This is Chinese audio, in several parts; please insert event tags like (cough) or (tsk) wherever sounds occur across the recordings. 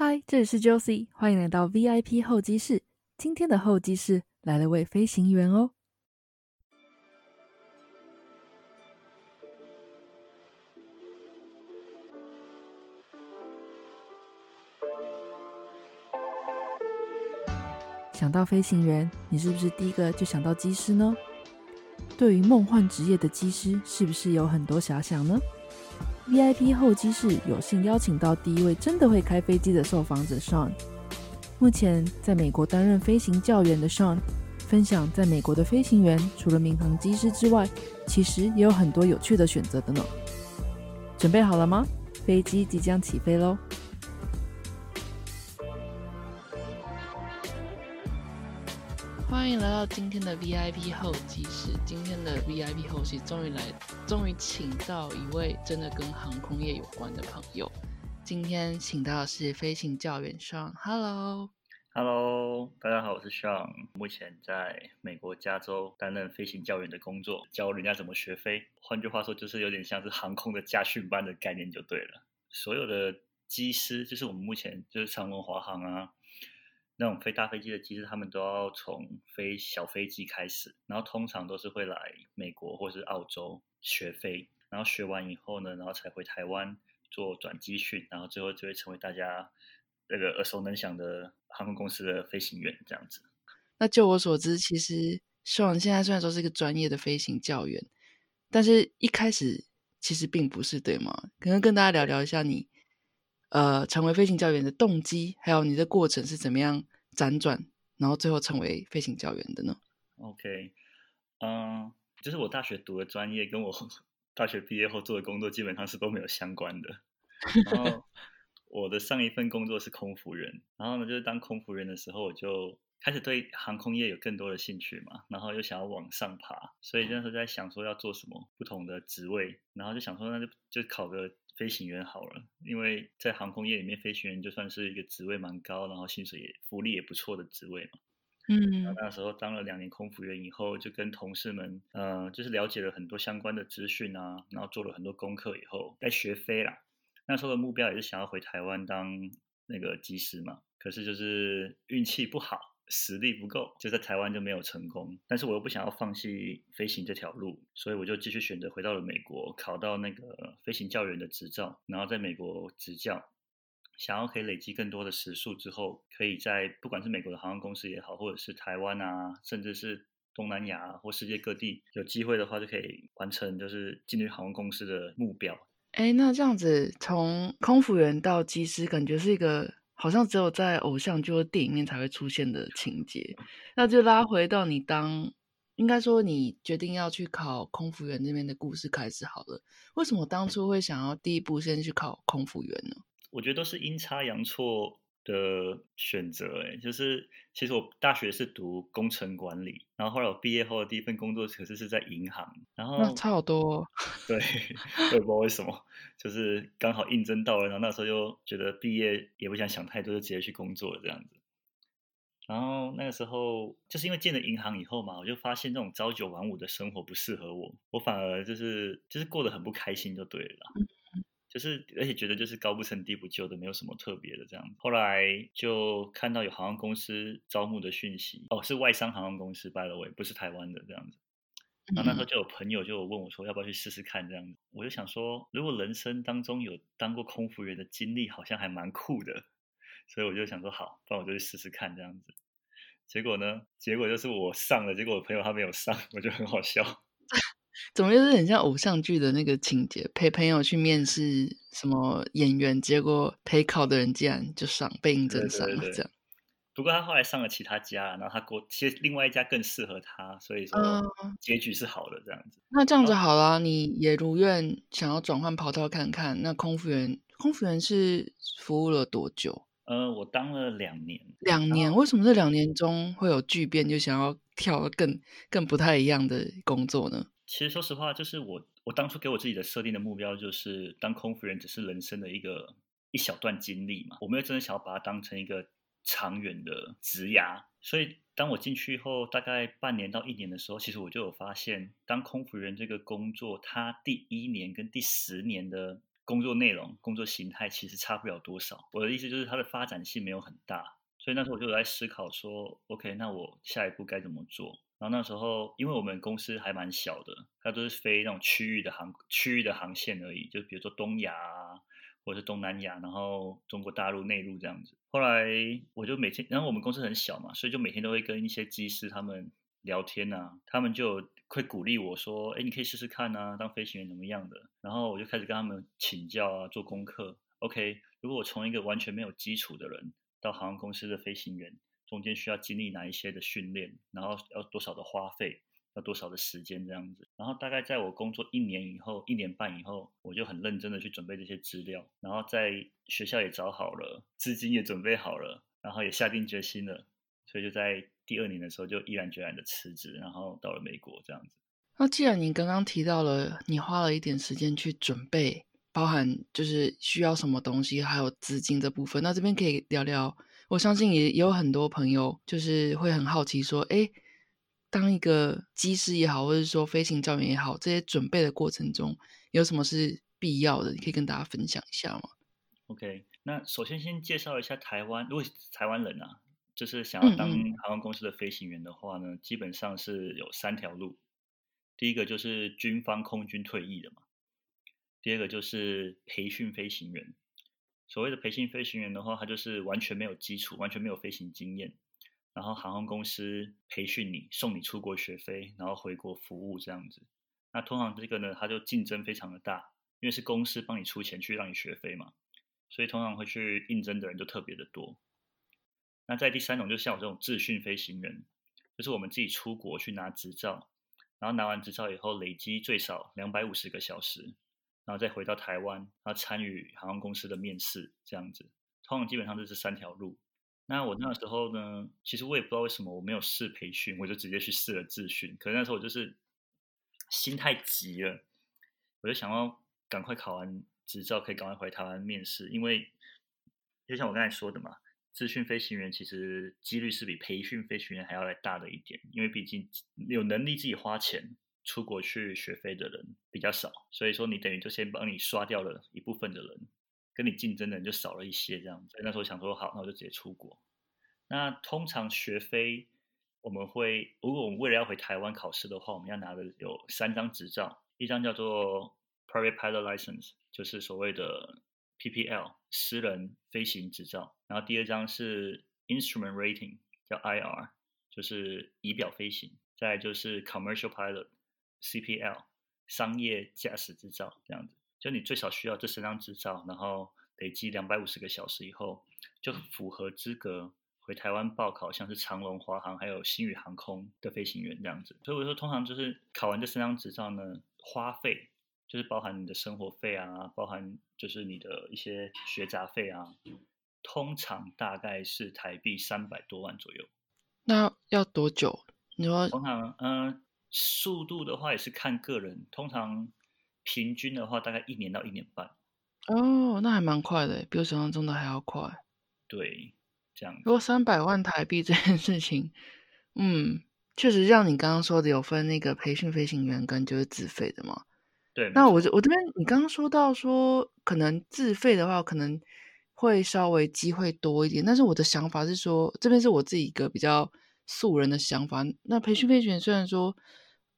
嗨，这里是 Josie，欢迎来到 VIP 候机室。今天的候机室来了位飞行员哦。想到飞行员，你是不是第一个就想到机师呢？对于梦幻职业的机师，是不是有很多遐想呢？VIP 候机室有幸邀请到第一位真的会开飞机的受访者 Sean。目前在美国担任飞行教员的 Sean，分享在美国的飞行员除了民航机师之外，其实也有很多有趣的选择的呢。准备好了吗？飞机即将起飞喽！欢迎来到今天的 VIP 候机室。今天的 VIP 候机终于来，终于请到一位真的跟航空业有关的朋友。今天请到的是飞行教员上。Hello，Hello，大家好，我是 Sean，目前在美国加州担任飞行教员的工作，教人家怎么学飞。换句话说，就是有点像是航空的家训班的概念就对了。所有的机师，就是我们目前就是长龙、华航啊。那种飞大飞机的机师，他们都要从飞小飞机开始，然后通常都是会来美国或是澳洲学飞，然后学完以后呢，然后才回台湾做转机训，然后最后就会成为大家那个耳熟能详的航空公司的飞行员这样子。那就我所知，其实秀文现在虽然说是一个专业的飞行教员，但是一开始其实并不是对吗？可能跟大家聊聊一下你。呃，成为飞行教员的动机，还有你的过程是怎么样辗转，然后最后成为飞行教员的呢？OK，嗯，就是我大学读的专业，跟我 (laughs) 大学毕业后做的工作基本上是都没有相关的。然后 (laughs) 我的上一份工作是空服员，然后呢，就是当空服员的时候，我就开始对航空业有更多的兴趣嘛，然后又想要往上爬，所以那时候在想说要做什么不同的职位，然后就想说那就就考个。飞行员好了，因为在航空业里面，飞行员就算是一个职位蛮高，然后薪水也福利也不错的职位嘛。嗯，那时候当了两年空服员以后，就跟同事们，呃，就是了解了很多相关的资讯啊，然后做了很多功课以后，在学飞啦。那时候的目标也是想要回台湾当那个机师嘛，可是就是运气不好。实力不够，就在台湾就没有成功。但是我又不想要放弃飞行这条路，所以我就继续选择回到了美国，考到那个飞行教员的执照，然后在美国执教，想要可以累积更多的时数之后，可以在不管是美国的航空公司也好，或者是台湾啊，甚至是东南亚或世界各地，有机会的话就可以完成就是进入航空公司的目标。哎，那这样子从空服员到机师，感觉是一个。好像只有在偶像剧或电影面才会出现的情节，那就拉回到你当，应该说你决定要去考空服员那边的故事开始好了。为什么当初会想要第一步先去考空服员呢？我觉得都是阴差阳错。的选择，哎，就是其实我大学是读工程管理，然后后来我毕业后的第一份工作可是是在银行，然后差好多，(laughs) 对，我也不知道为什么，就是刚好应征到了，然后那时候又觉得毕业也不想想太多，就直接去工作了这样子。然后那个时候就是因为进了银行以后嘛，我就发现这种朝九晚五的生活不适合我，我反而就是就是过得很不开心，就对了。就是，而且觉得就是高不成低不就的，没有什么特别的这样子。后来就看到有航空公司招募的讯息，哦，是外商航空公司，by the way，不是台湾的这样子。然后那时候就有朋友就问我说，要不要去试试看这样子。我就想说，如果人生当中有当过空服员的经历，好像还蛮酷的。所以我就想说，好，那我就去试试看这样子。结果呢，结果就是我上了，结果我朋友他没有上，我就很好笑。怎么就是很像偶像剧的那个情节？陪朋友去面试什么演员，结果陪考的人竟然就上被应征上了这样。不过他后来上了其他家，然后他过其实另外一家更适合他，所以说结局是好的这样子。那这样子好了，你也如愿想要转换跑道看看。那空服员，空服员是服务了多久？呃，我当了两年。两年？为什么这两年中会有巨变，就想要跳更更不太一样的工作呢？其实说实话，就是我我当初给我自己的设定的目标，就是当空服员只是人生的一个一小段经历嘛。我没有真的想要把它当成一个长远的职涯。所以当我进去后，大概半年到一年的时候，其实我就有发现，当空服员这个工作，它第一年跟第十年的工作内容、工作形态其实差不了多少。我的意思就是它的发展性没有很大，所以那时候我就在思考说，OK，那我下一步该怎么做？然后那时候因为我们公司还蛮小的，它都是飞那种区域的航区域的航线而已，就比如说东亚啊，或者是东南亚，然后中国大陆内陆这样子。后来我就每天，然后我们公司很小嘛，所以就每天都会跟一些机师他们聊天啊，他们就会鼓励我说：“哎，你可以试试看啊，当飞行员怎么样的？”然后我就开始跟他们请教啊，做功课。OK，如果我从一个完全没有基础的人到航空公司的飞行员，中间需要经历哪一些的训练，然后要多少的花费，要多少的时间这样子。然后大概在我工作一年以后，一年半以后，我就很认真的去准备这些资料，然后在学校也找好了，资金也准备好了，然后也下定决心了，所以就在。第二年的时候就毅然决然的辞职，然后到了美国这样子。那既然你刚刚提到了，你花了一点时间去准备，包含就是需要什么东西，还有资金这部分，那这边可以聊聊。我相信也也有很多朋友就是会很好奇，说，哎，当一个机师也好，或者说飞行教员也好，这些准备的过程中有什么是必要的？你可以跟大家分享一下吗？OK，那首先先介绍一下台湾，如果台湾人啊。就是想要当航空公司的飞行员的话呢，基本上是有三条路。第一个就是军方空军退役的嘛，第二个就是培训飞行员。所谓的培训飞行员的话，他就是完全没有基础，完全没有飞行经验，然后航空公司培训你，送你出国学飞，然后回国服务这样子。那通常这个呢，他就竞争非常的大，因为是公司帮你出钱去让你学飞嘛，所以通常会去应征的人就特别的多。那在第三种，就像我这种自训飞行员，就是我们自己出国去拿执照，然后拿完执照以后，累积最少两百五十个小时，然后再回到台湾，然后参与航空公司的面试，这样子。通常基本上就是三条路。那我那时候呢，其实我也不知道为什么我没有试培训，我就直接去试了自训。可是那时候我就是心太急了，我就想要赶快考完执照，可以赶快回台湾面试，因为就像我刚才说的嘛。自训飞行员其实几率是比培训飞行员还要来大的一点，因为毕竟有能力自己花钱出国去学飞的人比较少，所以说你等于就先帮你刷掉了一部分的人，跟你竞争的人就少了一些这样子。那时候想说好，那我就直接出国。那通常学飞我们会，如果我们为了要回台湾考试的话，我们要拿的有三张执照，一张叫做 Private Pilot License，就是所谓的。PPL 私人飞行执照，然后第二张是 Instrument Rating，叫 IR，就是仪表飞行。再就是 Commercial Pilot Pilot，CPL 商业驾驶执照，这样子。就你最少需要这三张执照，然后累积两百五十个小时以后，就符合资格回台湾报考，像是长龙、华航还有新宇航空的飞行员这样子。所以我说，通常就是考完这三张执照呢，花费。就是包含你的生活费啊，包含就是你的一些学杂费啊，通常大概是台币三百多万左右。那要多久？你说通常嗯，速度的话也是看个人，通常平均的话大概一年到一年半。哦，那还蛮快的，比我想象中的还要快。对，这样。如果三百万台币这件事情，嗯，确实像你刚刚说的，有分那个培训飞行员跟就是自费的嘛。对，那我我这边你刚刚说到说，可能自费的话，可能会稍微机会多一点。但是我的想法是说，这边是我自己一个比较素人的想法。那培训培训虽然说，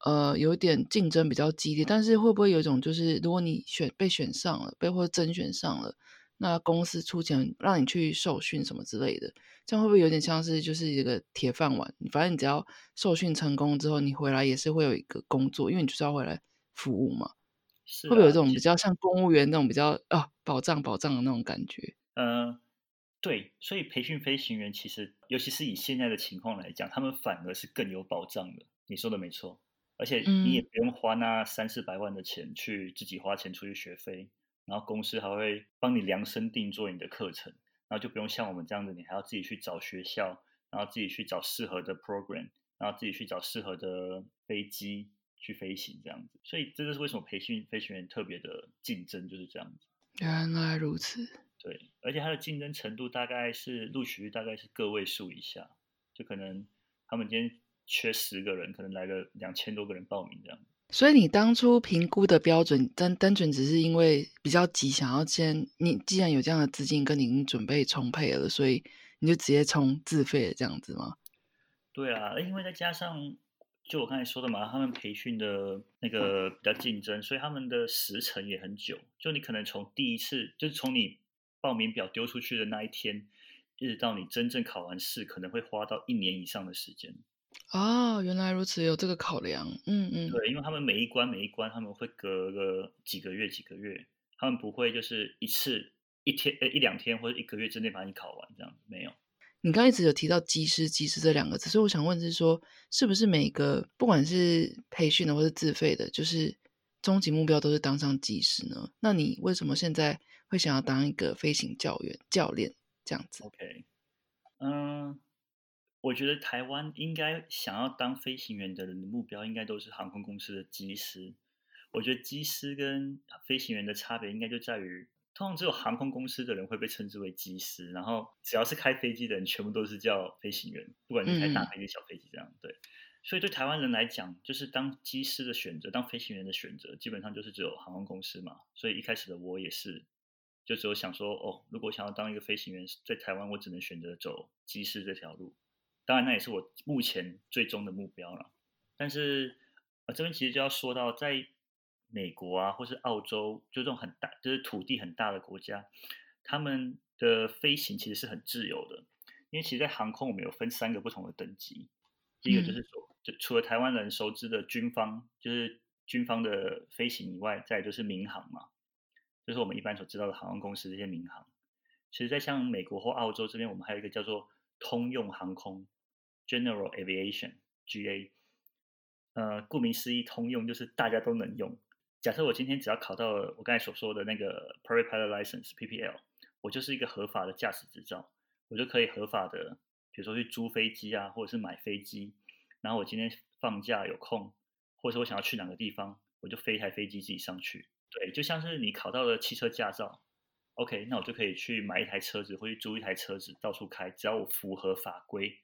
呃，有点竞争比较激烈，但是会不会有一种就是，如果你选被选上了，被或者甄选上了，那公司出钱让你去受训什么之类的，这样会不会有点像是就是一个铁饭碗？反正你只要受训成功之后，你回来也是会有一个工作，因为你就是要回来服务嘛。是会不会有这种比较像公务员那种比较啊保障保障的那种感觉？嗯，对，所以培训飞行员其实，尤其是以现在的情况来讲，他们反而是更有保障的。你说的没错，而且你也不用花那三四百万的钱去自己花钱出去学飞，然后公司还会帮你量身定做你的课程，然后就不用像我们这样子，你还要自己去找学校，然后自己去找适合的 program，然后自己去找适合的飞机。去飞行这样子，所以这就是为什么培训飞行员特别的竞争就是这样子。原来如此。对，而且它的竞争程度大概是录取率大概是个位数以下，就可能他们今天缺十个人，可能来了两千多个人报名这样。所以你当初评估的标准单单纯只是因为比较急，想要先你既然有这样的资金跟你已经准备充沛了，所以你就直接充自费的这样子吗？对啊，因为再加上就我刚才说的嘛，他们培训的那个比较竞争，所以他们的时程也很久。就你可能从第一次，就是从你报名表丢出去的那一天，一直到你真正考完试，可能会花到一年以上的时间。哦，原来如此，有这个考量。嗯嗯，对，因为他们每一关每一关，他们会隔个几个月几个月，他们不会就是一次一天呃一两天或者一个月之内把你考完这样，没有。你刚一直有提到技师技师这两个字，所以我想问是说，是不是每个不管是培训的或是自费的，就是终极目标都是当上技师呢？那你为什么现在会想要当一个飞行教员教练这样子？OK，嗯。我觉得台湾应该想要当飞行员的人的目标，应该都是航空公司的机师。我觉得机师跟飞行员的差别，应该就在于，通常只有航空公司的人会被称之为机师，然后只要是开飞机的人，全部都是叫飞行员，不管你开大飞机、小飞机这样。对，所以对台湾人来讲，就是当机师的选择，当飞行员的选择，基本上就是只有航空公司嘛。所以一开始的我也是，就只有想说，哦，如果想要当一个飞行员，在台湾我只能选择走机师这条路。当然，那也是我目前最终的目标了。但是，呃，这边其实就要说到，在美国啊，或是澳洲，就这种很大，就是土地很大的国家，他们的飞行其实是很自由的。因为其实，在航空我们有分三个不同的等级。第一个就是说，就除了台湾人熟知的军方，就是军方的飞行以外，再就是民航嘛，就是我们一般所知道的航空公司这些民航。其实，在像美国或澳洲这边，我们还有一个叫做通用航空。General Aviation (GA)，呃，顾名思义，通用就是大家都能用。假设我今天只要考到了我刚才所说的那个 Private Pilot License，(laughs) 我就是一个合法的驾驶执照，我就可以合法的，比如说去租飞机啊，或者是买飞机。然后我今天放假有空，或者说我想要去哪个地方，我就飞一台飞机自己上去。对，就像是你考到了汽车驾照，OK，那我就可以去买一台车子，或者租一台车子到处开，只要我符合法规。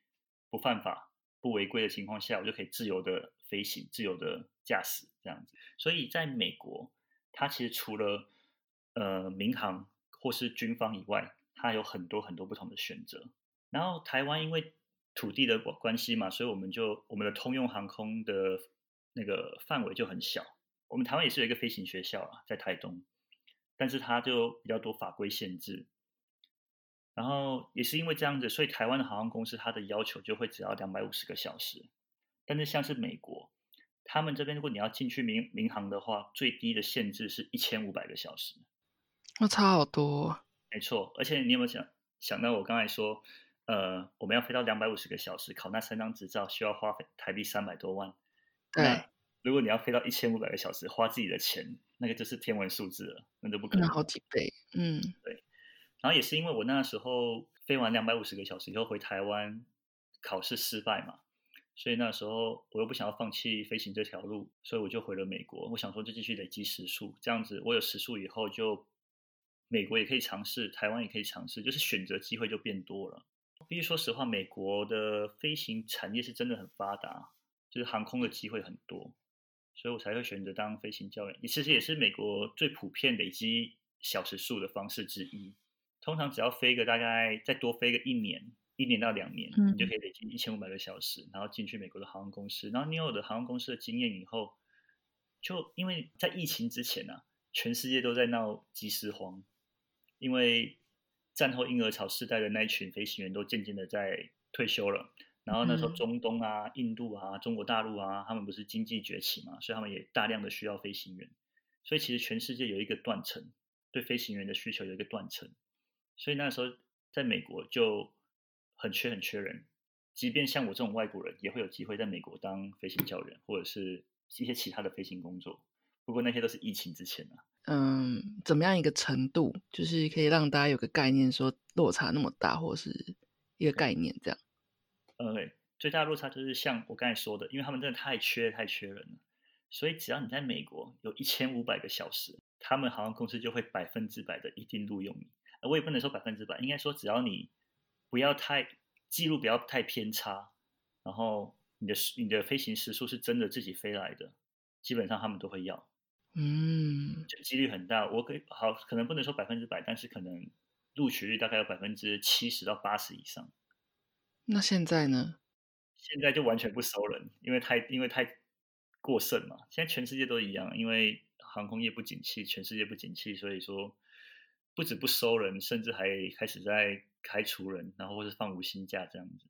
不犯法、不违规的情况下，我就可以自由的飞行、自由的驾驶这样子。所以，在美国，它其实除了呃民航或是军方以外，它有很多很多不同的选择。然后，台湾因为土地的关关系嘛，所以我们就我们的通用航空的那个范围就很小。我们台湾也是有一个飞行学校啊，在台东，但是它就比较多法规限制。然后也是因为这样子，所以台湾的航空公司它的要求就会只要两百五十个小时。但是像是美国，他们这边如果你要进去民民航的话，最低的限制是一千五百个小时。那差好多。没错，而且你有没有想想到我刚才说，呃，我们要飞到两百五十个小时，考那三张执照需要花费台币三百多万。对。如果你要飞到一千五百个小时，花自己的钱，那个就是天文数字了，那都不可能。那好几倍。嗯，对。然后也是因为我那时候飞完两百五十个小时以后回台湾，考试失败嘛，所以那时候我又不想要放弃飞行这条路，所以我就回了美国。我想说就继续累积时数，这样子我有时数以后，就美国也可以尝试，台湾也可以尝试，就是选择机会就变多了。必须说实话，美国的飞行产业是真的很发达，就是航空的机会很多，所以我才会选择当飞行教练。其实也是美国最普遍累积小时数的方式之一。通常只要飞个大概再多飞个一年，一年到两年，你就可以累积一千五百个小时，然后进去美国的航空公司。然后你有的航空公司的经验以后，就因为在疫情之前呢，全世界都在闹机师荒，因为战后婴儿潮世代的那一群飞行员都渐渐的在退休了。然后那时候中东啊、印度啊、中国大陆啊，他们不是经济崛起嘛，所以他们也大量的需要飞行员。所以其实全世界有一个断层，对飞行员的需求有一个断层。所以那时候在美国就很缺很缺人，即便像我这种外国人，也会有机会在美国当飞行教员，或者是一些其他的飞行工作。不过那些都是疫情之前啊。嗯，怎么样一个程度，就是可以让大家有个概念，说落差那么大，或是一个概念这样。呃，最大的落差就是像我刚才说的，因为他们真的太缺太缺人了，所以只要你在美国有一千五百个小时，他们航空公司就会百分之百的一定录用你。我也不能说百分之百，应该说只要你不要太记录不要太偏差，然后你的你的飞行时速是真的自己飞来的，基本上他们都会要，嗯，就几率很大。我可以好，可能不能说百分之百，但是可能录取率大概有百分之七十到八十以上。那现在呢？现在就完全不收人，因为太因为太过剩嘛。现在全世界都一样，因为航空业不景气，全世界不景气，所以说不止不收人，甚至还开始在开除人，然后或是放无薪假这样子。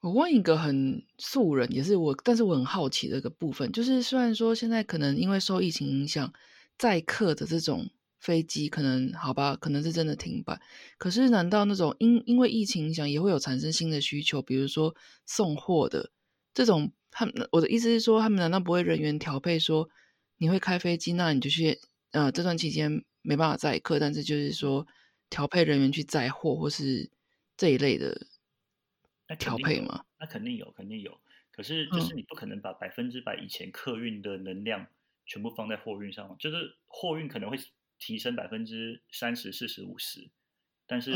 我问一个很素人，也是我，但是我很好奇的一个部分，就是虽然说现在可能因为受疫情影响，载客的这种飞机可能好吧，可能是真的停摆，可是难道那种因因为疫情影响也会有产生新的需求，比如说送货的这种，他们我的意思是说，他们难道不会人员调配说你会开飞机，那你就去呃这段期间没办法载客，但是就是说调配人员去载货或是这一类的。那调配吗？那肯定有，肯定有。可是就是你不可能把百分之百以前客运的能量全部放在货运上，就是货运可能会提升百分之三十、四十、五十，但是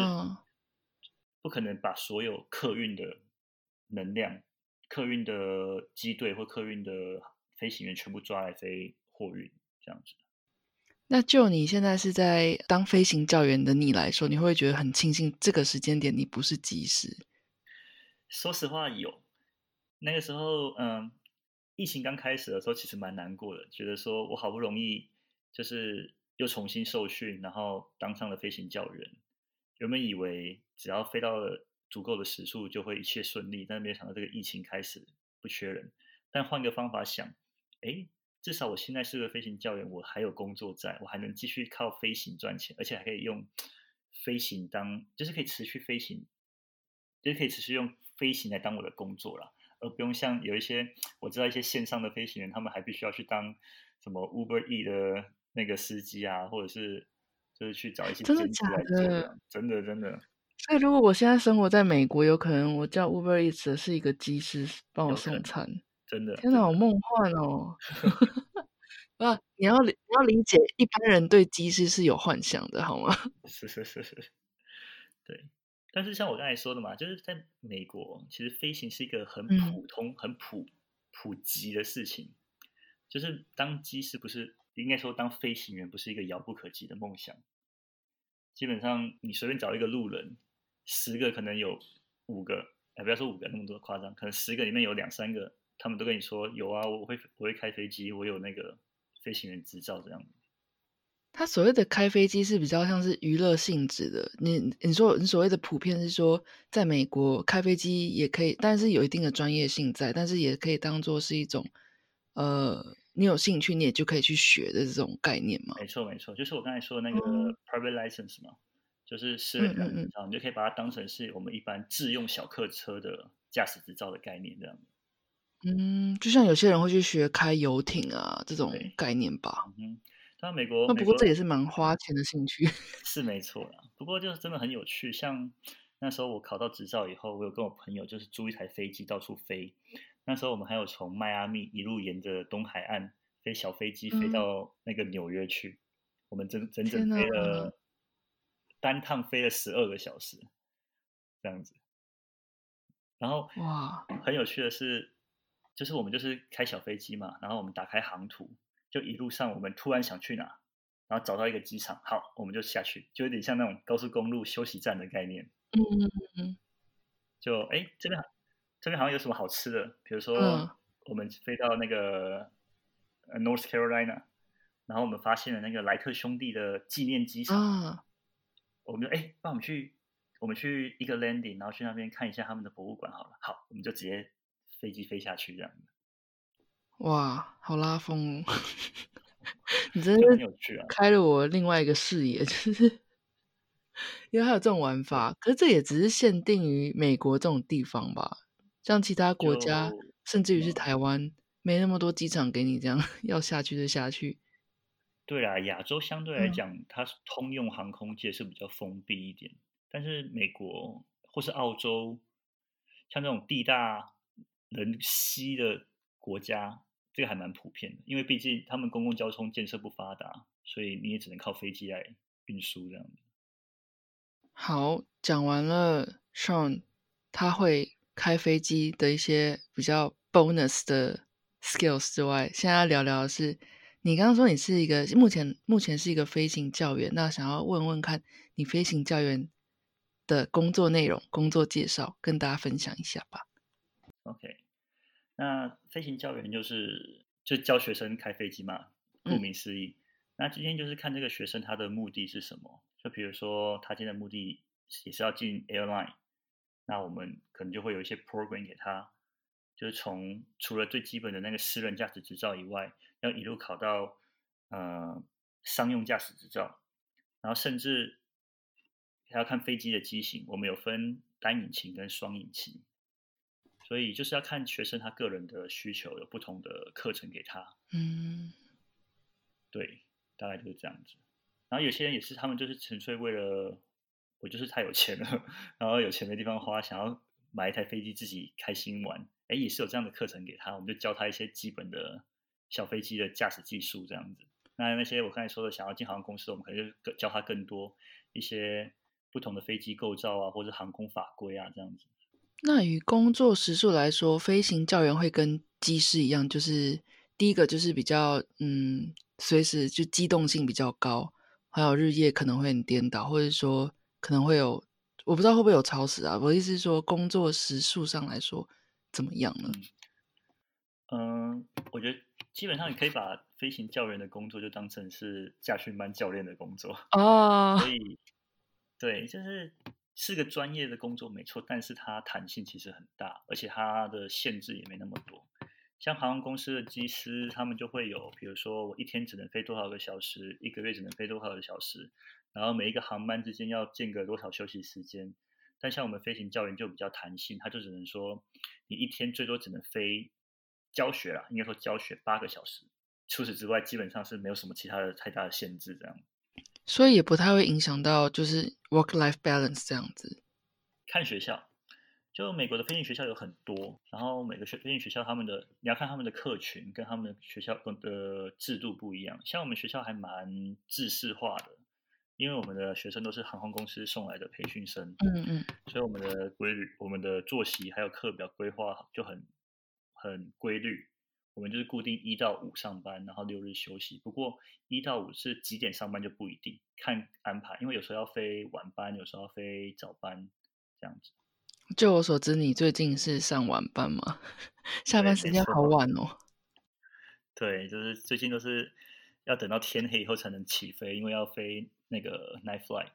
不可能把所有客运的能量、客运的机队或客运的飞行员全部抓来飞货运这样子。那就你现在是在当飞行教员的你来说，你会觉得很庆幸这个时间点你不是机师。说实话，有那个时候，嗯，疫情刚开始的时候，其实蛮难过的，觉得说我好不容易就是又重新受训，然后当上了飞行教员，原本以为只要飞到了足够的时速就会一切顺利，但是没有想到这个疫情开始不缺人。但换个方法想，哎，至少我现在是个飞行教员，我还有工作在，我还能继续靠飞行赚钱，而且还可以用飞行当，就是可以持续飞行，就是可以持续用。飞行来当我的工作了，而不用像有一些我知道一些线上的飞行员，他们还必须要去当什么 Uber E 的那个司机啊，或者是就是去找一些真的假的？真的真的。所以如果我现在生活在美国，有可能我叫 Uber E 的是一个机师帮我送餐，真的。天哪，好梦幻哦！(laughs) 啊，你要你要理解一般人对机师是有幻想的，好吗？(laughs) 是是是是，对。但是像我刚才说的嘛，就是在美国，其实飞行是一个很普通、很普普及的事情。就是当机师不是应该说当飞行员不是一个遥不可及的梦想。基本上你随便找一个路人，十个可能有五个，哎，不要说五个那么多夸张，可能十个里面有两三个，他们都跟你说有啊，我会我会开飞机，我有那个飞行员执照这样。他所谓的开飞机是比较像是娱乐性质的。你你说你所谓的普遍是说，在美国开飞机也可以，但是有一定的专业性在，但是也可以当做是一种，呃，你有兴趣你也就可以去学的这种概念嘛？没错没错，就是我刚才说的那个 private license 嘛，就是私人驾驶照，你就可以把它当成是我们一般自用小客车的驾驶执照的概念这样。嗯，就像有些人会去学开游艇啊这种概念吧。嗯。那美国那不过这也是蛮花钱的兴趣，(laughs) 是没错啦。不过就是真的很有趣，像那时候我考到执照以后，我有跟我朋友就是租一台飞机到处飞。那时候我们还有从迈阿密一路沿着东海岸飞小飞机飞到那个纽约去，我们整整整飞了单趟飞了十二个小时，这样子。然后哇，很有趣的是，就是我们就是开小飞机嘛，然后我们打开航图。就一路上，我们突然想去哪，然后找到一个机场，好，我们就下去，就有点像那种高速公路休息站的概念。嗯嗯嗯。就哎，这边这边好像有什么好吃的，比如说我们飞到那个 North Carolina，然后我们发现了那个莱特兄弟的纪念机场，我们就哎，那我们去我们去一个 landing，然后去那边看一下他们的博物馆好了。好，我们就直接飞机飞下去这样的。哇，好拉风！(laughs) 你真的开了我另外一个视野，就是因为还有这种玩法，可是这也只是限定于美国这种地方吧？像其他国家，甚至于是台湾，没那么多机场给你这样 (laughs) 要下去就下去。对啊，亚洲相对来讲，它通用航空界是比较封闭一点，但是美国或是澳洲，像这种地大人稀的国家。这个还蛮普遍的，因为毕竟他们公共交通建设不发达，所以你也只能靠飞机来运输这样子。好，讲完了，Sean 他会开飞机的一些比较 bonus 的 skills 之外，现在要聊聊的是，你刚刚说你是一个目前目前是一个飞行教员，那想要问问看你飞行教员的工作内容、工作介绍，跟大家分享一下吧。OK，那飞行教员就是就教学生开飞机嘛，顾名思义。那今天就是看这个学生他的目的是什么，就比如说他今天的目的也是要进 airline，那我们可能就会有一些 program 给他。就是从除了最基本的那个私人驾驶执照以外，要一路考到呃商用驾驶执照，然后甚至还要看飞机的机型，我们有分单引擎跟双引擎，所以就是要看学生他个人的需求，有不同的课程给他。嗯，对，大概就是这样子。然后有些人也是，他们就是纯粹为了我就是太有钱了，然后有钱没地方花，想要买一台飞机自己开心玩。哎，也是有这样的课程给他，我们就教他一些基本的小飞机的驾驶技术这样子。那那些我刚才说的想要进航空公司，我们可能就教他更多一些不同的飞机构造啊，或者航空法规啊这样子。那与工作时数来说，飞行教员会跟机师一样，就是第一个就是比较嗯，随时就机动性比较高，还有日夜可能会很颠倒，或者说可能会有我不知道会不会有超时啊。我的意思是说，工作时数上来说。怎么样呢？嗯，我觉得基本上你可以把飞行教员的工作就当成是驾训班教练的工作哦。(laughs) 所以，对，就是是个专业的工作没错，但是它弹性其实很大，而且它的限制也没那么多。像航空公司的机师，他们就会有，比如说我一天只能飞多少个小时，一个月只能飞多少个小时，然后每一个航班之间要间隔多少休息时间。但像我们飞行教员就比较弹性，他就只能说，你一天最多只能飞教学啦，应该说教学八个小时，除此之外基本上是没有什么其他的太大的限制，这样。所以也不太会影响到就是 work life balance 这样子。看学校，就美国的飞行学校有很多，然后每个学飞行学校他们的你要看他们的客群跟他们的学校的制度不一样，像我们学校还蛮制式化的。因为我们的学生都是航空公司送来的培训生，嗯嗯，所以我们的规律、我们的作息还有课表规划就很很规律。我们就是固定一到五上班，然后六日休息。不过一到五是几点上班就不一定，看安排。因为有时候要飞晚班，有时候要飞早班，这样子。就我所知，你最近是上晚班吗？下班时间好晚哦。对，就是最近都是要等到天黑以后才能起飞，因为要飞。那个 night flight，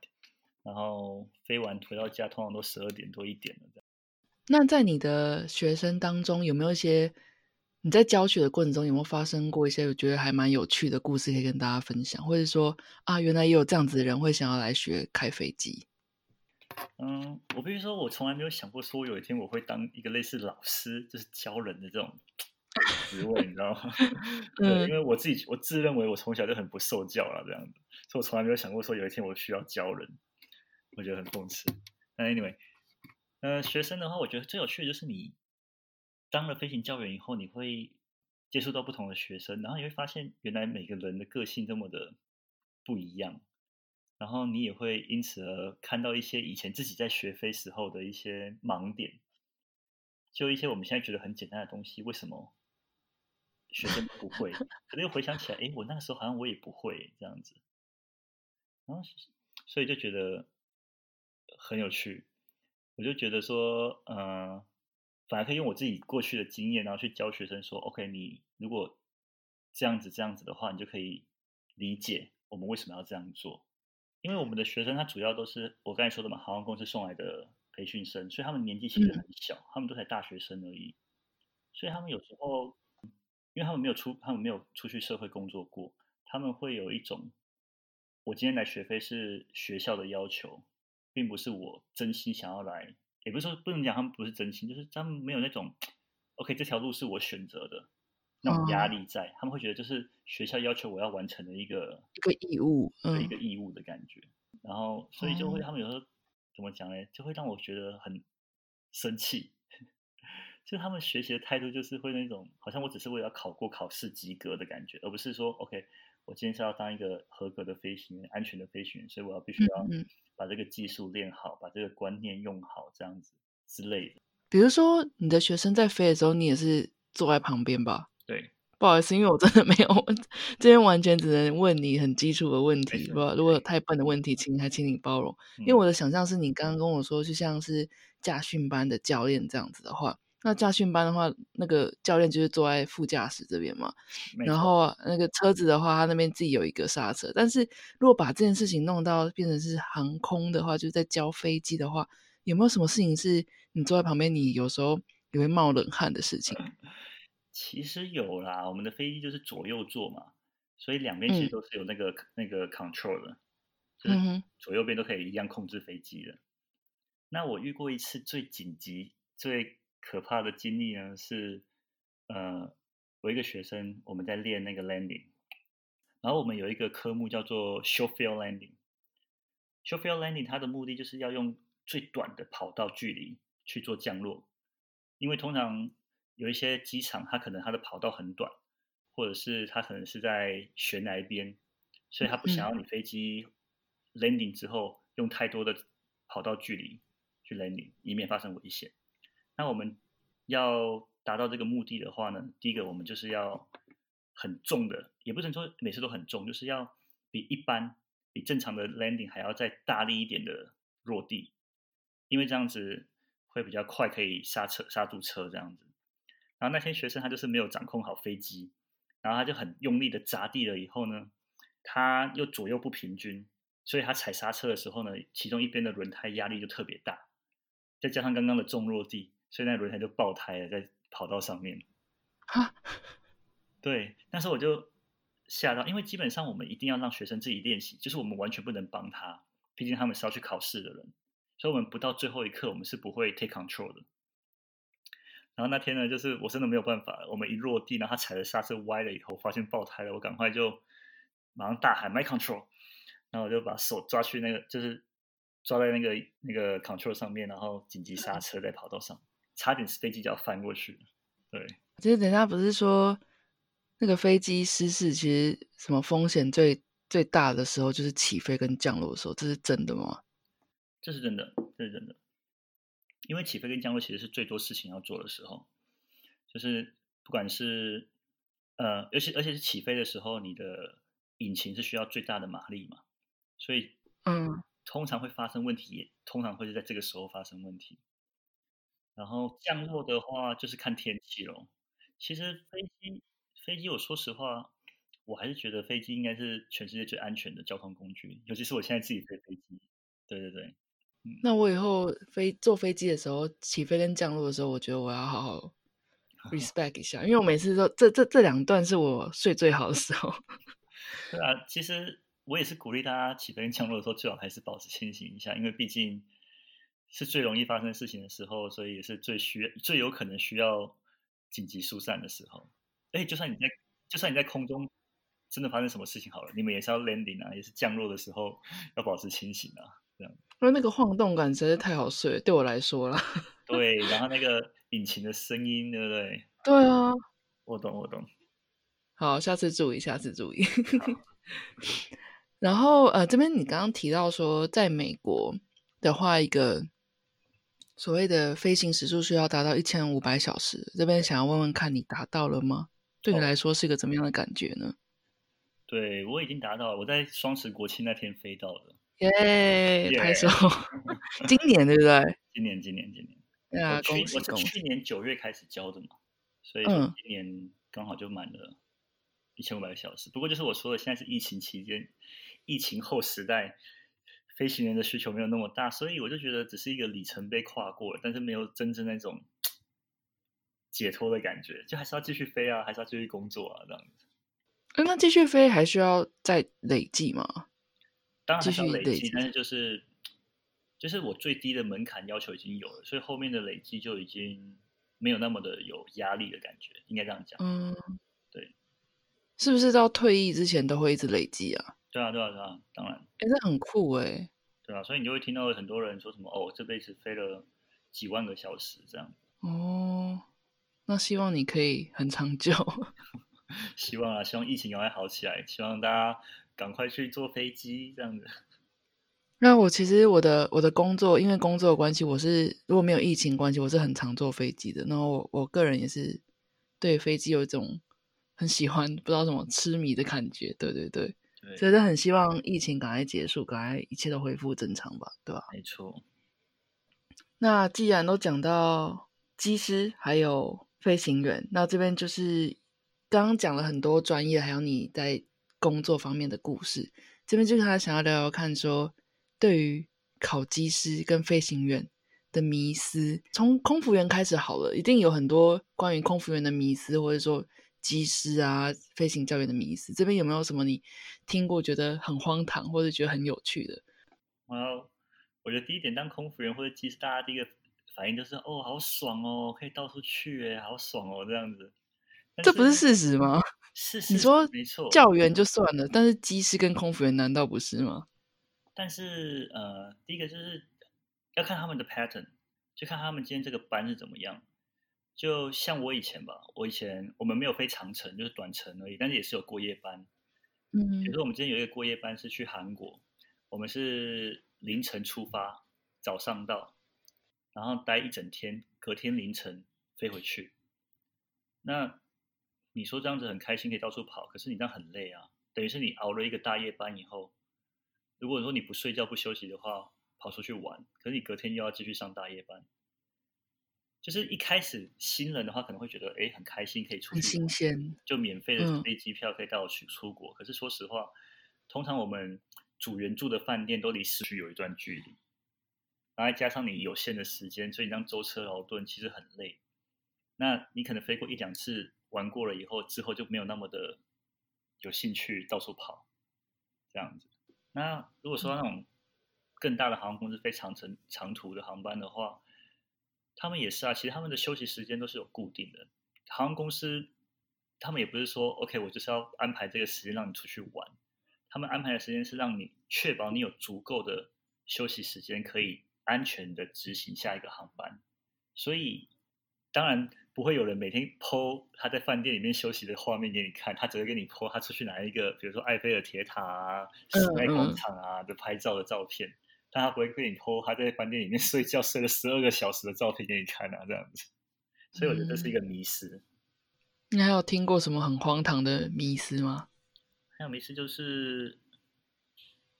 然后飞完回到家，通常都十二点多一点了。那在你的学生当中，有没有一些你在教学的过程中有没有发生过一些我觉得还蛮有趣的故事，可以跟大家分享？或者说啊，原来也有这样子的人会想要来学开飞机？嗯，我必须说，我从来没有想过说有一天我会当一个类似老师，就是教人的这种 (laughs) 职位，你知道吗？(laughs) 对，因为我自己我自认为我从小就很不受教了，这样子。所以我从来没有想过说有一天我需要教人，我觉得很讽刺。那 anyway，呃，学生的话，我觉得最有趣的就是你当了飞行教员以后，你会接触到不同的学生，然后你会发现原来每个人的个性这么的不一样，然后你也会因此而看到一些以前自己在学飞时候的一些盲点，就一些我们现在觉得很简单的东西，为什么学生不会？可能又回想起来，哎，我那个时候好像我也不会这样子。然后，所以就觉得很有趣。我就觉得说，嗯，反而可以用我自己过去的经验，然后去教学生说：“OK，你如果这样子这样子的话，你就可以理解我们为什么要这样做。因为我们的学生他主要都是我刚才说的嘛，航空公司送来的培训生，所以他们年纪其实很小，他们都才大学生而已。所以他们有时候，因为他们没有出，他们没有出去社会工作过，他们会有一种。我今天来学飞是学校的要求，并不是我真心想要来，也不是说不能讲他们不是真心，就是他们没有那种，(tsk) OK 这条路是我选择的那种压力在，他们会觉得就是学校要求我要完成的一个一个义务，一个义务的感觉，然后所以就会他们有时候怎么讲呢，就会让我觉得很生气，(laughs) 就他们学习的态度就是会那种好像我只是为了考过考试及格的感觉，而不是说 OK。我今天是要当一个合格的飞行员，安全的飞行员，所以我要必须要把这个技术练好，把这个观念用好，这样子之类的。比如说，你的学生在飞的时候，你也是坐在旁边吧？对，不好意思，因为我真的没有，这边完全只能问你很基础的问题。不，如果有太笨的问题，请还请你包容。因为我的想象是你刚刚跟我说，就像是驾训班的教练这样子的话。那驾训班的话，那个教练就是坐在副驾驶这边嘛，然后那个车子的话，他那边自己有一个刹车。但是如果把这件事情弄到变成是航空的话，就是在教飞机的话，有没有什么事情是你坐在旁边，你有时候也会冒冷汗的事情？其实有啦，我们的飞机就是左右座嘛，所以两边其实都是有那个那个 control 的，就是左右边都可以一样控制飞机的。那我遇过一次最紧急最。可怕的经历呢是，呃，我一个学生，我们在练那个 landing，然后我们有一个科目叫做 short field landing。short field landing 它的目的就是要用最短的跑道距离去做降落，因为通常有一些机场它可能它的跑道很短，或者是它可能是在悬崖边，所以它不想要你飞机 landing 之后用太多的跑道距离去 landing，以免发生危险。那我们要达到这个目的的话呢，第一个我们就是要很重的，也不能说每次都很重，就是要比一般、比正常的 landing 还要再大力一点的落地，因为这样子会比较快，可以刹车刹住车这样子。然后那天学生他就是没有掌控好飞机，然后他就很用力的砸地了以后呢，他又左右不平均，所以他踩刹车的时候呢，其中一边的轮胎压力就特别大，再加上刚刚的重落地。所以那轮胎就爆胎了，在跑道上面。哈，(laughs) 对，但是我就吓到，因为基本上我们一定要让学生自己练习，就是我们完全不能帮他，毕竟他们是要去考试的人，所以我们不到最后一刻，我们是不会 take control 的。然后那天呢，就是我真的没有办法，我们一落地，然后他踩了刹车歪了以后，发现爆胎了，我赶快就马上大喊 my control，然后我就把手抓去那个，就是抓在那个那个 control 上面，然后紧急刹车在跑道上。差点飞机就要翻过去对。其实等下不是说那个飞机失事，其实什么风险最最大的时候就是起飞跟降落的时候，这是真的吗？这是真的，这是真的。因为起飞跟降落其实是最多事情要做的时候，就是不管是呃，尤其而且是起飞的时候，你的引擎是需要最大的马力嘛，所以嗯，通常会发生问题，也通常会是在这个时候发生问题。然后降落的话，就是看天气咯。其实飞机，飞机，我说实话，我还是觉得飞机应该是全世界最安全的交通工具。尤其是我现在自己飞飞机，对对对。那我以后飞坐飞机的时候，起飞跟降落的时候，我觉得我要好好 respect 一下，因为我每次都这这这两段是我睡最好的时候。(laughs) 对啊，其实我也是鼓励大家起飞跟降落的时候，最好还是保持清醒一下，因为毕竟。是最容易发生事情的时候，所以也是最需要、最有可能需要紧急疏散的时候。哎，就算你在，就算你在空中真的发生什么事情好了，你们也是要 landing 啊，也是降落的时候要保持清醒啊，这样。因为那个晃动感实在是太好睡，对我来说了。(laughs) 对，然后那个引擎的声音，对不对？对啊，我懂，我懂。好，下次注意，下次注意。(laughs) 然后呃，这边你刚刚提到说，在美国的话，一个。所谓的飞行时速需要达到一千五百小时，这边想要问问看你达到了吗？对你来说是一个怎么样的感觉呢？对我已经达到了，我在双十国庆那天飞到了，耶！拍手！(laughs) 今年对不对？今年，今年，今年。对啊，恭喜恭喜！去年九月开始教的嘛，所以今年刚好就满了一千五百个小时。不过就是我说的，现在是疫情期间，疫情后时代。飞行员的需求没有那么大，所以我就觉得只是一个里程碑跨过，但是没有真正那种 (tsk) 解脱的感觉，就还是要继续飞啊，还是要继续工作啊，这样子。那继续飞还需要再累计吗？当然还要累积，但是就是就是我最低的门槛要求已经有了，所以后面的累积就已经没有那么的有压力的感觉，应该这样讲。嗯，对。是不是到退役之前都会一直累积啊？对啊，对啊，对啊，当然，哎，这很酷哎。对啊，所以你就会听到很多人说什么哦，这辈子飞了几万个小时这样。哦，那希望你可以很长久。(laughs) 希望啊，希望疫情赶快好起来，希望大家赶快去坐飞机这样子。(laughs) 那我其实我的我的工作，因为工作的关系，我是如果没有疫情关系，我是很常坐飞机的。然后我我个人也是对飞机有一种很喜欢，(laughs) 不知道什么痴迷的感觉。对对对，对，所以很希望疫情赶快结束，赶快一切都恢复正常吧，对吧？没错。那既然都讲到机师还有飞行员，那这边就是刚刚讲了很多专业，还有你在工作方面的故事。这边就是他想要聊聊看，说对于考机师跟飞行员的迷思，从空服员开始好了，一定有很多关于空服员的迷思，或者说机师啊、飞行教员的迷思。这边有没有什么你听过觉得很荒唐，或者觉得很有趣的？我我觉得第一点，当空服员或者机师，大家第一个反应就是哦，好爽哦，可以到处去哎，好爽哦，这样子。这不是事实吗？(laughs) 是，你说没错，教员就算了，但是机师跟空服员难道不是吗？但是呃，第一个就是要看他们的 pattern，就看他们今天这个班是怎么样。就像我以前吧，我以前我们没有飞长程，就是短程而已，但是也是有过夜班。嗯，比如说我们今天有一个过夜班是去韩国，我们是凌晨出发，早上到，然后待一整天，隔天凌晨飞回去。那你说这样子很开心，可以到处跑，可是你这样很累啊，等于是你熬了一个大夜班以后，如果说你不睡觉不休息的话，跑出去玩，可是你隔天又要继续上大夜班。就是一开始新人的话，可能会觉得哎很开心，可以出去，很新鲜，就免费的飞机票可以带我去出国。可是说实话，通常我们组员住的饭店都离市区有一段距离，然后加上你有限的时间，所以你让舟车劳顿，其实很累。那你可能飞过一两次。玩过了以后，之后就没有那么的有兴趣到处跑，这样子。那如果说那种更大的航空公司飞长程长途的航班的话，他们也是啊，其实他们的休息时间都是有固定的。航空公司他们也不是说 OK，我就是要安排这个时间让你出去玩，他们安排的时间是让你确保你有足够的休息时间，可以安全的执行下一个航班。所以当然。不会有人每天 po 他在饭店里面休息的画面给你看，他只会给你 po 他出去拿一个，比如说埃菲尔铁塔啊、时代广场啊的拍照的照片，但他不会给你 po 他在饭店里面 (laughs) 睡觉睡了十二个小时的照片给你看啊，这样子。所以我觉得这是一个迷失。你还有听过什么很荒唐的迷失吗？还有迷失就是，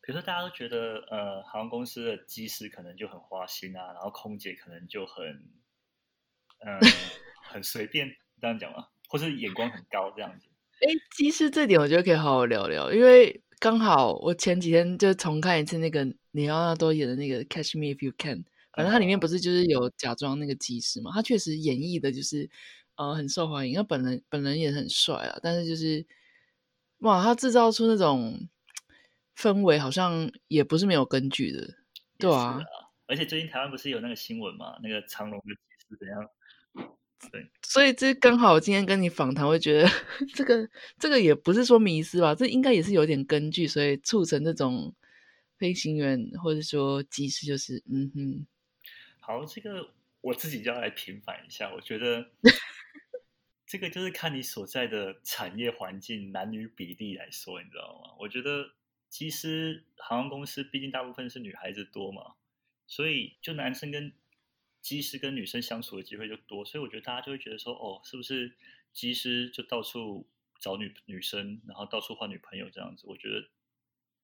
比如说大家都觉得呃航空公司的机师可能就很花心啊，然后空姐可能就很嗯。(laughs) 很随便这样讲吗？或是眼光很高这样子？哎，其实这点我觉得可以好好聊聊，因为刚好我前几天就重看一次那个里奥纳多演的那个《Catch Me If You Can》，反正他里面不是就是有假装那个技师嘛？他确实演绎的就是呃很受欢迎，那本人本人也很帅啊，但是就是哇，他制造出那种氛围好像也不是没有根据的，对啊。而且最近台湾不是有那个新闻嘛？那个长隆的技师怎样？对，所以这刚好今天跟你访谈，会觉得 (laughs) 这个这个也不是说迷失吧，这应该也是有点根据，所以促成这种飞行员或者说机师，就是嗯哼。好，这个我自己就要来平反一下，我觉得 (laughs) 这个就是看你所在的产业环境男女比例来说，你知道吗？我觉得机师航空公司毕竟大部分是女孩子多嘛，所以就男生跟。机师跟女生相处的机会就多，所以我觉得大家就会觉得说，哦，是不是机师就到处找女女生，然后到处换女朋友这样子？我觉得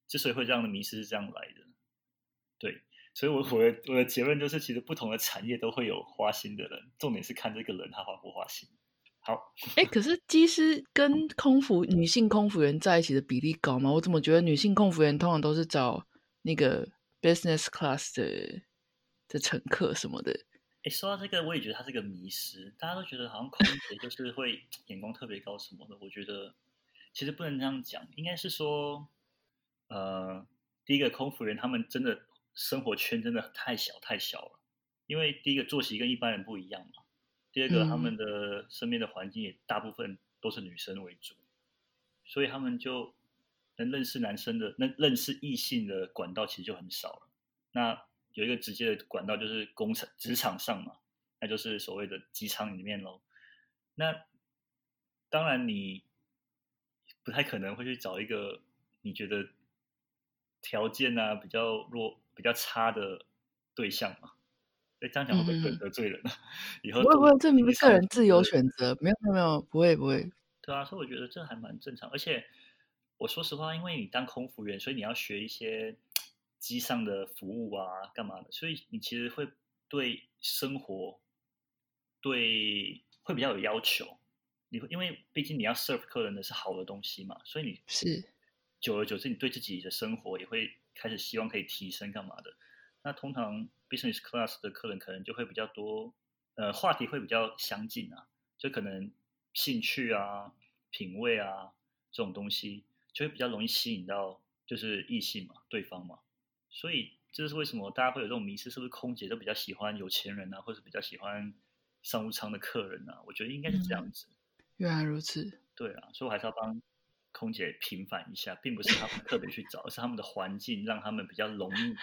之所以会这样的迷失是这样来的，对，所以我我的我的结论就是，其实不同的产业都会有花心的人，重点是看这个人他花不花心。好，哎，可是机师跟空服女性空服员在一起的比例高吗？我怎么觉得女性空服员通常都是找那个 business class 的的乘客什么的？哎，说到这个，我也觉得他是个迷失。大家都觉得好像空姐就是会 (tsk) 眼光特别高什么的。我觉得其实不能这样讲，应该是说，呃，第一个空服人他们真的生活圈真的太小太小了。因为第一个作息跟一般人不一样嘛，第二个他们的身边的环境也大部分都是女生为主，所以他们就能认识男生的、能认识异性的管道其实就很少了。那有一个直接的管道，就是工程职场上嘛，那就是所谓的机舱里面喽。那当然你不太可能会去找一个你觉得条件啊比较弱、比较差的对象嘛。哎，这样讲会不会得罪人呢？(laughs) 以后不会不会，这明是个人自由选择，没有没有没有，不会不会。对啊，所以我觉得这还蛮正常。而且我说实话，因为你当空服员，所以你要学一些机上的服务啊，干嘛的，所以你其实会对生活对会比较有要求。你会因为毕竟你要 serve 客人的是好的东西嘛，所以你是久而久之，你对自己的生活也会开始希望可以提升干嘛的。那通常 business class 的客人可能就会比较多，呃，话题会比较相近啊，就可能兴趣啊、品味啊这种东西，就会比较容易吸引到就是异性嘛，对方嘛。所以这是为什么大家会有这种迷失，是不是空姐都比较喜欢有钱人啊，或者比较喜欢商务舱的客人啊？我觉得应该是这样子。原来如此。对啊，所以我还是要帮空姐平反一下，并不是他们特别去找，(laughs) 而是他们的环境让他们比较容易。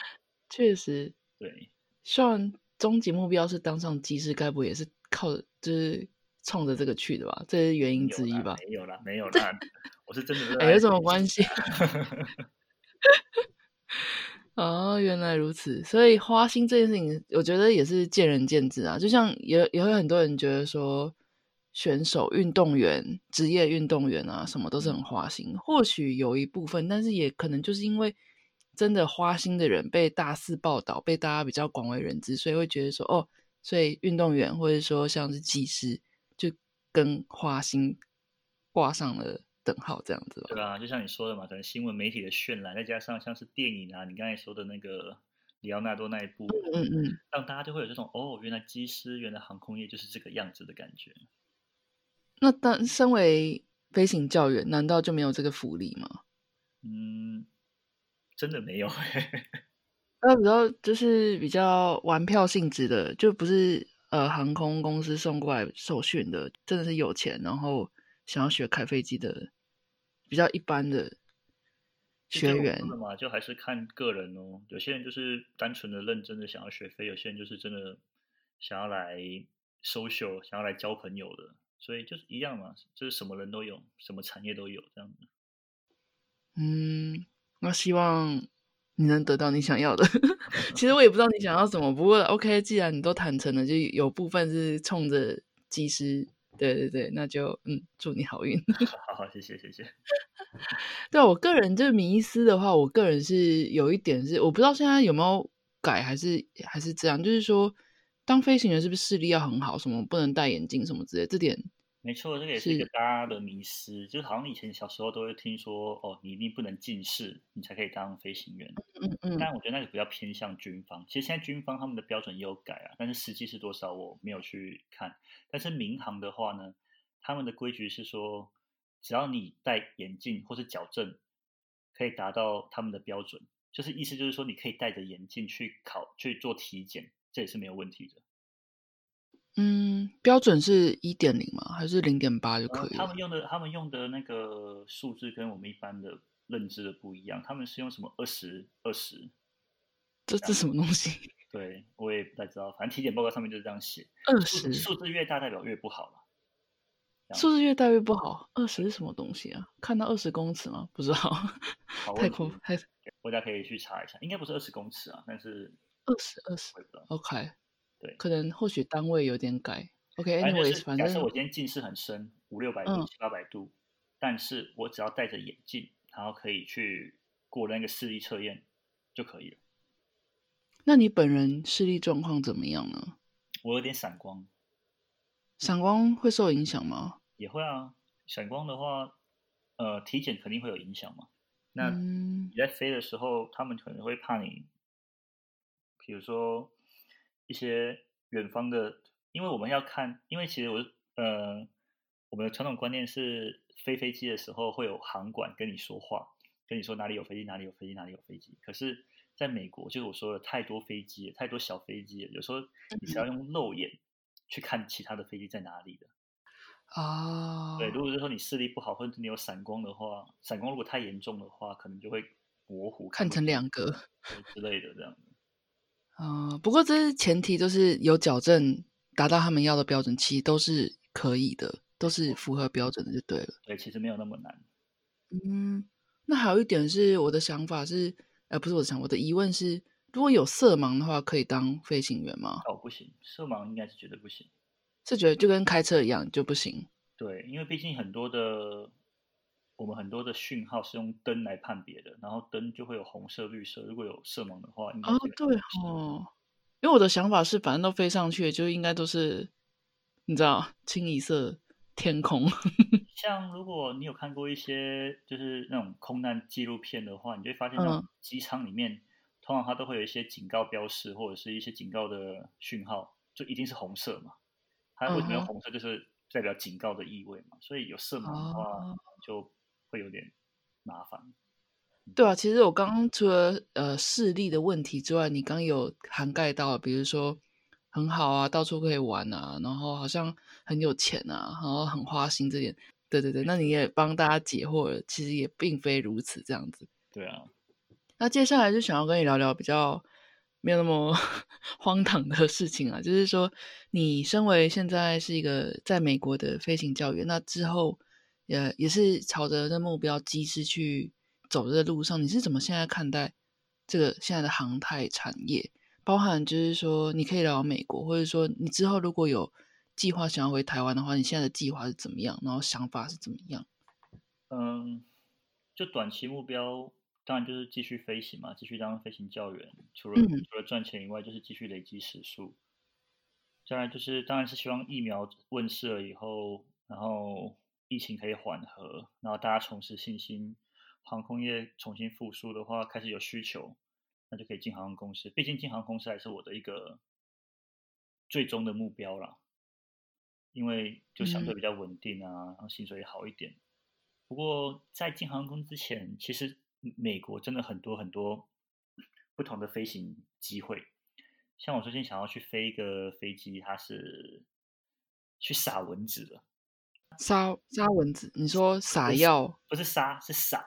确实，对。虽然终极目标是当上机师，该不会也是靠就是冲着这个去的吧？这是原因之一吧？没有啦，没有 (laughs) 啦，我是真的。哎，有什么关系？(laughs) 哦，原来如此。所以花心这件事情，我觉得也是见仁见智啊。就像也也会很多人觉得说。选手、运动员、职业运动员啊，什么都是很花心。或许有一部分，但是也可能就是因为真的花心的人被大肆报道，被大家比较广为人知，所以会觉得说，哦，所以运动员或者说像是技师，就跟花心挂上了等号，这样子吧？对啊，就像你说的嘛，可能新闻媒体的渲染，再加上像是电影啊，你刚才说的那个里奥纳多那一部，嗯嗯，让大家就会有这种，哦，原来机师，原来航空业就是这个样子的感觉。那当身为飞行教员，难道就没有这个福利吗？嗯，真的没有。(laughs) 那比较就是比较玩票性质的，就不是呃航空公司送过来受训的，真的是有钱，然后想要学开飞机的，比较一般的学员嘛，就还是看个人哦。有些人就是单纯的认真的想要学飞，有些人就是真的想要来 social，想要来交朋友的。所以就是一样嘛，就是什么人都有，什么产业都有这样子。嗯，那希望你能得到你想要的。(laughs) 其实我也不知道你想要什么，不过 OK，既然你都坦诚了，就有部分是冲着技师。对对对，那就嗯，祝你好运。(laughs) 好好，谢谢谢谢。对我个人这迷思的话，我个人是有一点是，我不知道现在有没有改，还是还是这样，就是说。当飞行员是不是视力要很好？什么不能戴眼镜什么之类？这点没错，这个也是一个大家的迷思，就是好像以前小时候都会听说，哦，你一定不能近视，你才可以当飞行员。嗯嗯。但我觉得那个比较偏向军方。其实现在军方他们的标准也有改啊，但是实际是多少我没有去看。但是民航的话呢，他们的规矩是说，只要你戴眼镜或是矫正，可以达到他们的标准，就是意思就是说，你可以戴着眼镜去考去做体检。这也是没有问题的。嗯，标准是一点零吗？还是零点八就可以？他们用的他们用的那个数字跟我们一般的认知的不一样。他们是用什么二十二十？这这什么东西？(laughs) 对我也不太知道。反正体检报告上面就是这样写。二十数字越大代表越不好了。数字越大越不好。二十是什么东西啊？看到二十公尺吗？不知道。太酷，太大家可以去查一下，应该不是二十公尺啊，但是。二十二十，OK，对，可能或许单位有点改，OK，Anyways，反正假设我今天近视很深，五六百度、七八百度，但是我只要戴着眼镜，然后可以去过那个视力测验就可以了。那你本人视力状况怎么样呢？我有点散光，散光会受影响吗？也会啊，散光的话，呃，体检肯定会有影响嘛。那你在飞的时候，他们可能会怕你。比如说一些远方的，因为我们要看，因为其实我呃，我们的传统观念是飞飞机的时候会有航管跟你说话，跟你说哪里有飞机，哪里有飞机，哪里有飞机。可是在美国，就是我说的太多飞机，太多小飞机，有时候你是要用肉眼去看其他的飞机在哪里的。啊，对，如果是说你视力不好，或者你有散光的话，散光如果太严重的话，可能就会模糊，看成两个之类的这样。嗯，不过这是前提，就是有矫正达到他们要的标准，其实都是可以的，都是符合标准的就对了。对，其实没有那么难。嗯，那还有一点是，我的想法是，呃，不是我的想，我的疑问是，如果有色盲的话，可以当飞行员吗？哦，不行，色盲应该是绝对不行。是觉得就跟开车一样就不行？对，因为毕竟很多的我们很多的讯号是用灯来判别的，然后灯就会有红色、绿色，如果有色盲的话，哦，这个对哦，因为我的想法是，反正都飞上去了，就应该都是你知道清一色天空。(laughs) 像如果你有看过一些就是那种空难纪录片的话，你就会发现那种嗯机舱里面，通常它都会有一些警告标识或者是一些警告的讯号，就一定是红色嘛。它为什么用红色？就是代表警告的意味嘛。所以有色盲的话哦，就会有点麻烦。对啊，其实我刚刚除了呃视力的问题之外，你刚有涵盖到，比如说很好啊，到处可以玩啊，然后好像很有钱啊，然后很花心这点。对对对，那你也帮大家解惑了，其实也并非如此这样子。对啊，那接下来就想要跟你聊聊比较没有那么 (laughs) 荒唐的事情啊，就是说，你身为现在是一个在美国的飞行教员，那之后也也是朝着那目标机制去走的路上，你是怎么现在看待这个现在的航太产业？包含就是说，你可以聊美国，或者说你之后如果有计划想要回台湾的话，你现在的计划是怎么样？然后想法是怎么样？嗯，就短期目标，当然就是继续飞行嘛，继续当飞行教员。除了、嗯除了赚钱以外，就是继续累积时数。再来就是，当然是希望疫苗问世了以后，然后疫情可以缓和，然后大家重拾信心，航空业重新复苏的话，开始有需求，那就可以进航空公司。毕竟进航空公司还是我的一个最终的目标啦，因为就相对嗯比较稳定啊，然后薪水也好一点。不过在进航空之前，其实美国真的很多很多不同的飞行机会。像我最近想要去飞一个飞机，它是去撒蚊子的，杀杀蚊子，你说撒药不是杀，是撒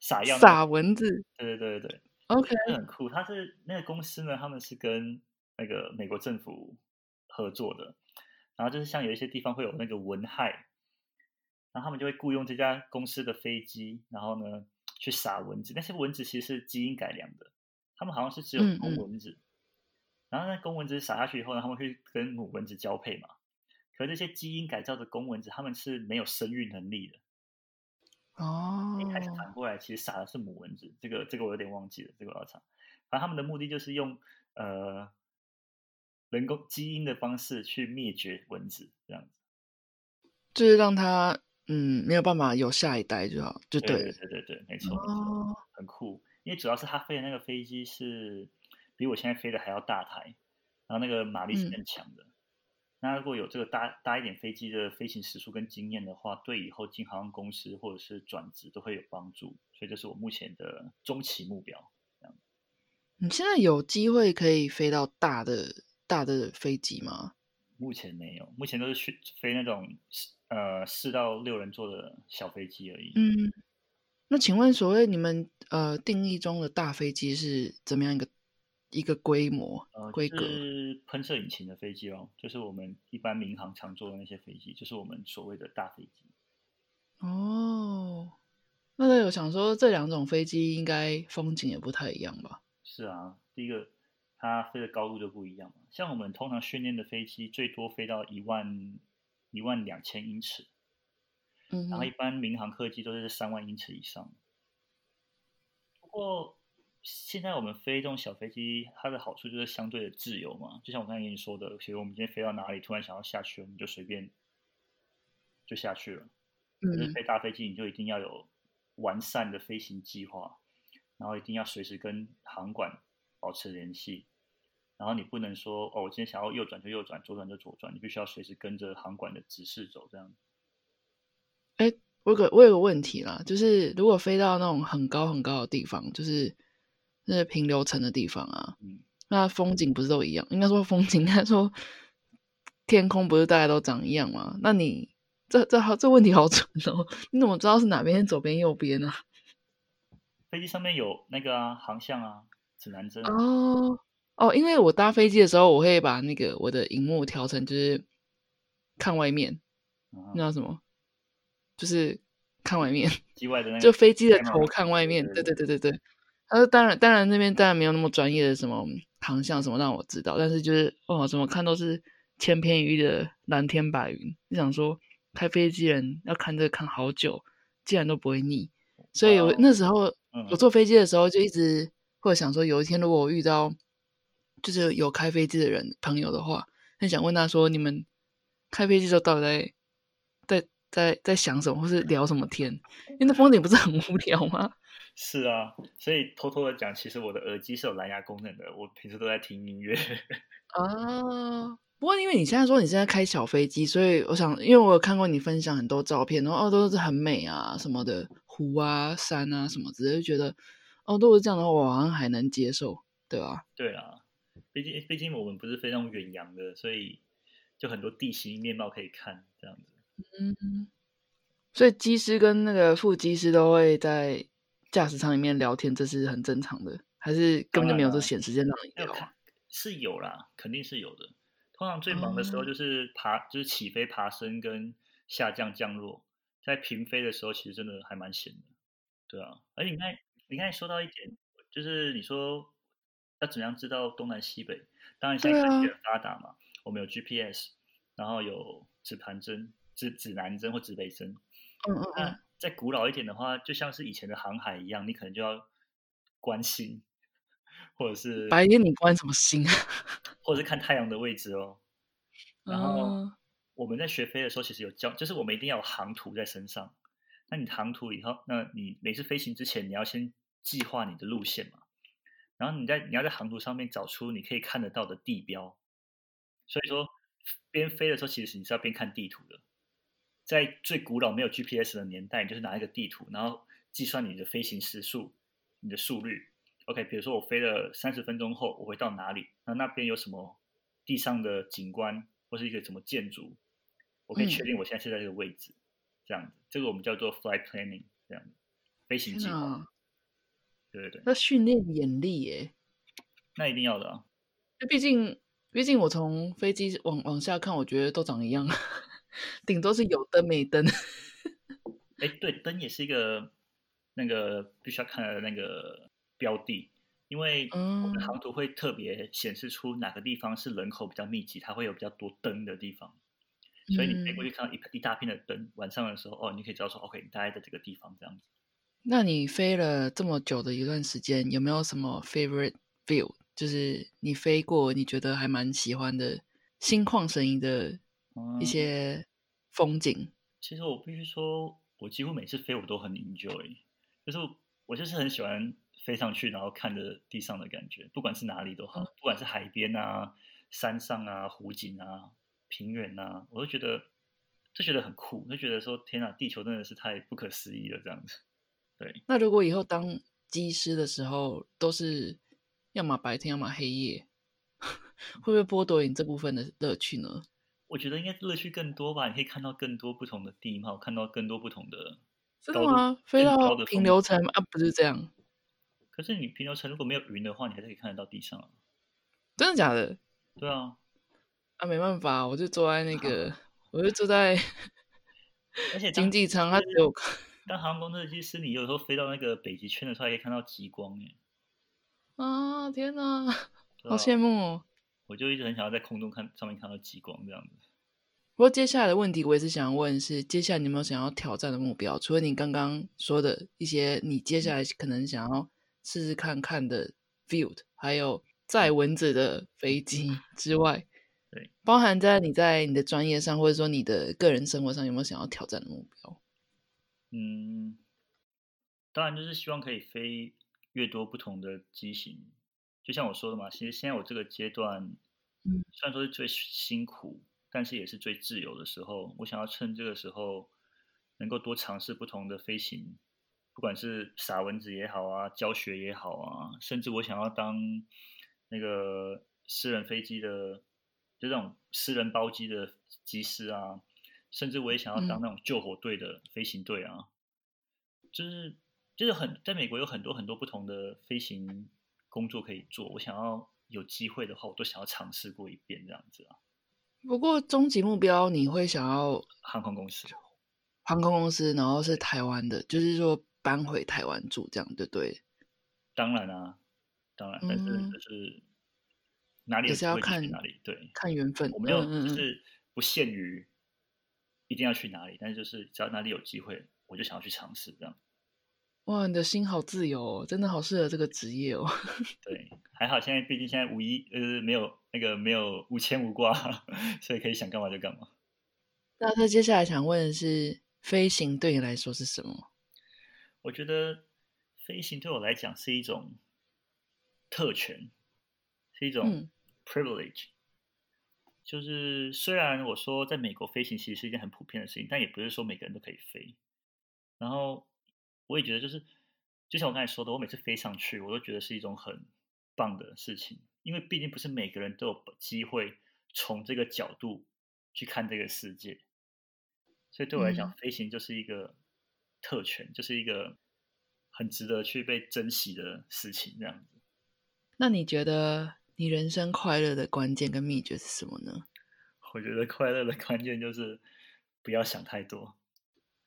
撒药。撒蚊子对对对对对，？OK，很酷。它是那个公司呢，他们是跟那个美国政府合作的，然后就是像有一些地方会有那个蚊害，然后他们就会雇佣这家公司的飞机，然后呢去撒蚊子。那些蚊子其实是基因改良的，他们好像是只有公蚊子，然后那公蚊子撒下去以后呢，他们会跟母蚊子交配嘛。可是这些基因改造的公蚊子，它们是没有生育能力的。哦一开始反过来，其实撒的是母蚊子，这个这个我有点忘记了，这个我要查。反正他们的目的就是用呃人工基因的方式去灭绝蚊子，这样子。就是让它嗯没有办法有下一代就好，就对对。对对对，没错没错，哦，很酷。因为主要是他飞的那个飞机是比我现在飞的还要大台，然后那个马力是嗯更强的。那如果有这个搭搭一点飞机的飞行时速跟经验的话，对以后进航空公司或者是转职都会有帮助。所以这是我目前的中期目标。你现在有机会可以飞到大的大的飞机吗？目前没有，目前都是去飞那种呃四到六人座的小飞机而已。嗯，那请问所谓你们呃定义中的大飞机是怎么样一个一个规模呃，规格？就是喷射引擎的飞机哦，就是我们一般民航常坐的那些飞机，就是我们所谓的大飞机。哦，那我有想说这两种飞机应该风景也不太一样吧？是啊，第一个它飞的高度就不一样嘛。像我们通常训练的飞机，最多飞到一万一万两千英尺，嗯然后一般民航客机都是三万英尺以上。不过现在我们飞这种小飞机，它的好处就是相对的自由嘛。就像我刚才跟你说的，其实我们今天飞到哪里，突然想要下去，我们就随便就下去了。可是嗯飞大飞机，你就一定要有完善的飞行计划，然后一定要随时跟航管保持联系。然后你不能说哦，我今天想要右转就右转，左转就左转，你必须要随时跟着航管的指示走，这样。哎，我有个我有个问题啦，就是如果飞到那种很高很高的地方，就是那平流层的地方啊，嗯，那风景不是都一样？应该说风景，应该说天空不是大家都长一样吗？那你这这好这问题好蠢哦！你怎么知道是哪边左边右边呢、(laughs) 飞机上面有那个啊航向啊指南针啊，哦哦，因为我搭飞机的时候，我会把那个我的荧幕调成就是看外面，嗯那叫什么？就是看外面。机外的那个就飞机的头看外面，对对对对对对。他说当然当然那边当然没有那么专业的什么航向什么让我知道，但是就是哦怎么看都是千篇一律的蓝天白云，就想说开飞机人要看这个看好久，竟然都不会腻。所以我那时候我坐飞机的时候就一直会想说，有一天如果我遇到就是有开飞机的人朋友的话，很想问他说：你们开飞机的时候到底在在在在想什么，或是聊什么天？因为那风景不是很无聊吗？是啊，所以偷偷的讲，其实我的耳机是有蓝牙功能的，我平时都在听音乐。啊。(laughs) 不过，因为你现在说你现在开小飞机，所以我想，因为我有看过你分享很多照片，然后哦都是很美啊，什么的湖啊、山啊什么，之类，就觉得哦，如果是这样的话，我好像还能接受，对吧？对啊，毕竟毕竟我们不是非常远洋的，所以就很多地形面貌可以看，这样子。嗯，所以机师跟那个副机师都会在驾驶舱里面聊天，这是很正常的，还是根本就没有这闲时间让你聊？是有啦，肯定是有的。通常最忙的时候就是爬，就是起飞、爬升跟下降、降落。在平飞的时候，其实真的还蛮闲的，对啊。而且你看，你看说到一点，就是你说要怎样知道东南西北？当然现在科技很发达嘛，我们有 GPS，然后有指盘针、指指南针或指北针。嗯嗯嗯。再古老一点的话，就像是以前的航海一样，你可能就要关心。或者是白天你关什么心？(laughs) 或者是看太阳的位置哦。然后我们在学飞的时候，其实有教，就是我们一定要有航图在身上。那你航图以后，那你每次飞行之前，你要先计划你的路线嘛。然后你在你要在航图上面找出你可以看得到的地标。所以说，边飞的时候，其实你是要边看地图的。在最古老没有 GPS 的年代，你就是拿一个地图，然后计算你的飞行时速、你的速率。OK，比如说我飞了三十分钟后，我会到哪里？那那边有什么地上的景观，或是一个什么建筑？我可以确定我现在是在这个位置，这样子，这个我们叫做 flight planning，这样子，飞行计划。对对对。那训练眼力耶？那一定要的啊。那毕竟，毕竟我从飞机往往下看，我觉得都长一样，顶多是有灯没灯。(laughs) 哎，对，灯也是一个那个必须要看的那个。标的，因为我们航图会特别显示出哪个地方是人口比较密集，它会有比较多灯的地方，所以你飞过去看到一一大片的灯，晚上的时候，哦，你可以知道说，OK，你大概在这个地方这样子。那你飞了这么久的一段时间，有没有什么 favorite view？就是你飞过你觉得还蛮喜欢的心旷神怡的一些风景？其实我必须说，我几乎每次飞我都很 enjoy，就是我就是很喜欢。飞上去，然后看着地上的感觉，不管是哪里都好，不管是海边啊、山上啊、湖景啊、平原啊，我都觉得就觉得很酷，就觉得说天啊，地球真的是太不可思议了这样子。对。那如果以后当机师的时候，都是要么白天，要么黑夜，(laughs) 会不会剥夺你这部分的乐趣呢？我觉得应该乐趣更多吧，你可以看到更多不同的地貌，看到更多不同的。真的吗？飞到平流层啊，不是这样。可是你平流层如果没有云的话，你还是可以看得到地上啊。真的假的？对啊。啊，没办法，我就坐在那个，(laughs) 我就坐在，(laughs) 而且 (laughs) 经济舱，它只有。当航空设计师，你有时候飞到那个北极圈的时候，可以看到极光耶。啊，天哪，好羡慕哦！我就一直很想要在空中看上面看到极光这样子。不过接下来的问题，我也是想问：是接下来你有没有想要挑战的目标？除了你刚刚说的一些，你接下来可能想要。试试看看的 field，还有载蚊子的飞机 (laughs) 之外，对，包含在你在你的专业上，或者说你的个人生活上，有没有想要挑战的目标？嗯，当然就是希望可以飞越多不同的机型。就像我说的嘛，其实现在我这个阶段，嗯，虽然说是最辛苦，但是也是最自由的时候。我想要趁这个时候，能够多尝试不同的飞行。不管是撒蚊子也好啊，教学也好啊，甚至我想要当那个私人飞机的，就这种私人包机的机师啊，甚至我也想要当那种救火队的飞行队啊，就是就是很在美国有很多很多不同的飞行工作可以做，我想要有机会的话，我都想要尝试过一遍这样子啊。不过终极目标你会想要航空公司，航空公司，然后是台湾的，就是说。搬回台湾住，这样对不对？当然啊，当然，但是就是哪里也是要看哪里，对，看缘分。我没有，就是不限于一定要去哪里，但是就是只要哪里有机会，我就想要去尝试这样。哇，你的心好自由哦，真的好适合这个职业哦。(laughs) 对，还好现在毕竟现在无一呃没有那个没有无牵无挂，(laughs) 所以可以想干嘛就干嘛。那他接下来想问的是，飞行对你来说是什么？我觉得飞行对我来讲是一种特权，是一种 privilege。就是虽然我说在美国飞行其实是一件很普遍的事情，但也不是说每个人都可以飞。然后。我也觉得，就是就像我刚才说的，我每次飞上去，我都觉得是一种很棒的事情，因为毕竟不是每个人都有机会从这个角度去看这个世界，所以对我来讲，飞行就是一个特权，就是一个很值得去被珍惜的事情。这样子，那你觉得你人生快乐的关键跟秘诀是什么呢？我觉得快乐的关键就是不要想太多，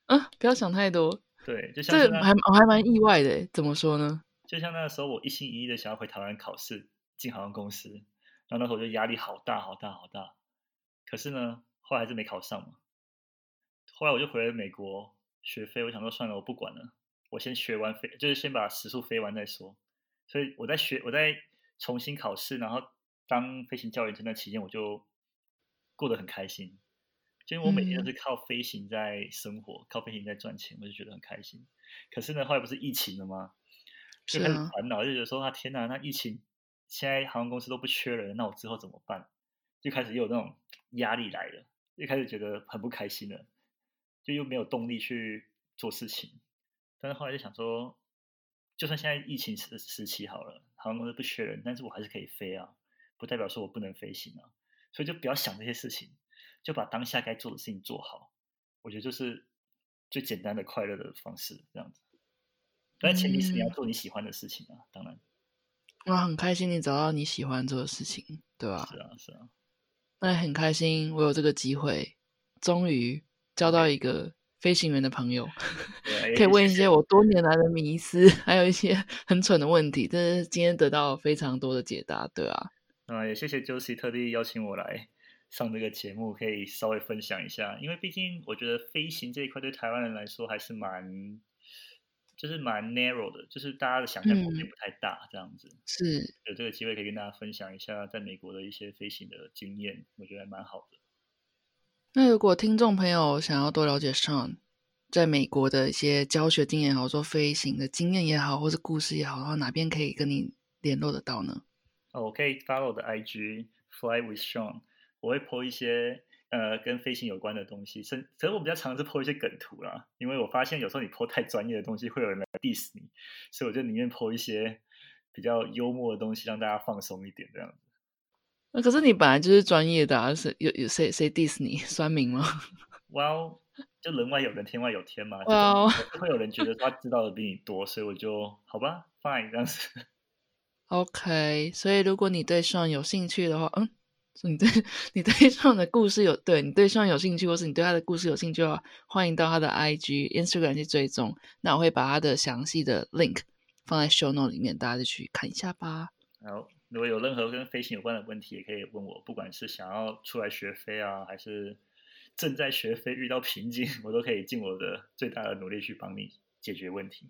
啊，不要想太多。对，就像这还我还蛮意外的，怎么说呢？就像那个时候，我一心一意的想要回台湾考试进航空公司，然后那时候我就压力好大好大好大。可是呢，后来还是没考上嘛。后来我就回了美国学飞，我想说算了，我不管了，我先学完飞，就是先把时速飞完再说。所以我在学，我在重新考试，然后当飞行教练这段期间，我就过得很开心。因为我每天都是靠飞行在生活，靠飞行在赚钱，我就觉得很开心。可是呢，后来不是疫情了吗？就开始烦恼，就觉得说啊，天哪，那疫情现在航空公司都不缺人，那我之后怎么办？就开始有那种压力来了，又开始觉得很不开心了，就又没有动力去做事情。但是后来就想说，就算现在疫情时时期好了，航空公司不缺人，但是我还是可以飞啊，不代表说我不能飞行啊，所以就不要想这些事情。就把当下该做的事情做好，我觉得就是最简单的快乐的方式，这样子。但前提是你要做你喜欢的事情啊，当然。我很开心你找到你喜欢做的事情，对吧？是啊，是啊。那很开心，我有这个机会，终于交到一个飞行员的朋友，(laughs) 可以问一些我多年来的迷思，还有一些很蠢的问题，但是今天得到非常多的解答，对啊。啊，也谢谢 Josie 特地邀请我来。上这个节目可以稍微分享一下，因为毕竟我觉得飞行这一块对台湾人来说还是蛮，就是蛮 narrow 的，就是大家的想象空间不太大，这样子。是有这个机会可以跟大家分享一下在美国的一些飞行的经验，我觉得还蛮好的。那如果听众朋友想要多了解 Sean 在美国的一些教学经验也好，说飞行的经验也好，或是故事也好，的话，哪边可以跟你联络得到呢？哦，我可以 follow 我的 IG Fly with Sean。我会 po 一些呃跟飞行有关的东西，甚可是我比较常是 po 一些梗图啦，因为我发现有时候你 po 太专业的东西，会有人来 diss 你，所以我就宁愿 po 一些比较幽默的东西，让大家放松一点这样子。那可是你本来就是专业的，啊，是有有谁谁 diss 你 (laughs) 酸民吗？Well，就人外有人，天外有天嘛。Well，会有人觉得他知道的比你多，所以我就好吧，fine 这样子。(laughs) OK，所以如果你对上有兴趣的话，嗯。你对 (laughs) 你对上的故事有对你对上有兴趣，或是你对他的故事有兴趣的话，欢迎到他的 IG、Instagram 去追踪。那我会把他的详细的 link 放在 show note 里面，大家就去看一下吧。好，如果有任何跟飞行有关的问题，也可以问我。不管是想要出来学飞啊，还是正在学飞遇到瓶颈，(laughs) 我都可以尽我的最大的努力去帮你解决问题。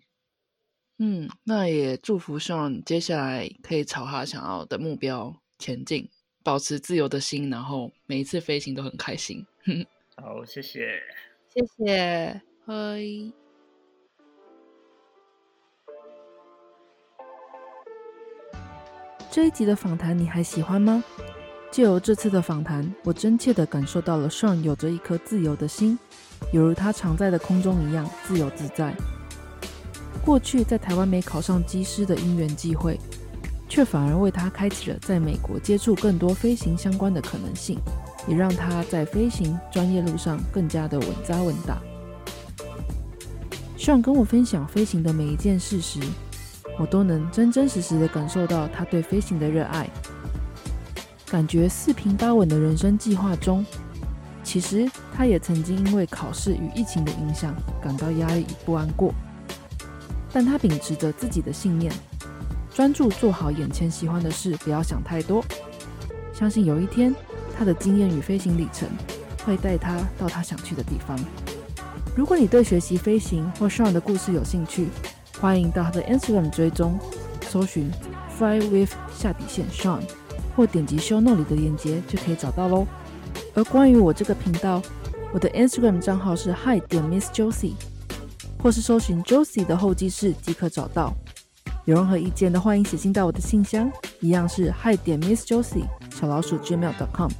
嗯，那也祝福 Sean 接下来可以朝他想要的目标前进。保持自由的心，然后每一次飞行都很开心。(laughs) 好，谢谢，谢谢，嗨。这一集的访谈你还喜欢吗？借由这次的访谈，我真切的感受到了 Sean 有着一颗自由的心，犹如他常在的空中一样自由自在。过去在台湾没考上机师的因缘际会。却反而为他开启了在美国接触更多飞行相关的可能性，也让他在飞行专业路上更加的稳扎稳打。希望跟我分享飞行的每一件事时，我都能真真实实的感受到他对飞行的热爱。感觉四平八稳的人生计划中，其实他也曾经因为考试与疫情的影响感到压力与不安过，但他秉持着自己的信念。专注做好眼前喜欢的事，不要想太多。相信有一天，他的经验与飞行里程会带他到他想去的地方。如果你对学习飞行或 Sean 的故事有兴趣，欢迎到他的 Instagram 追踪，搜寻 Fly with 下底线 Sean，或点击 Show Note 里的链接就可以找到喽。而关于我这个频道，我的 Instagram 账号是 Hi 点 Miss Josie，或是搜寻 Josie 的候机室即可找到。有任何意见的，欢迎写信到我的信箱，一样是 Hi 点 Miss Josie 小老鼠 gmail.com。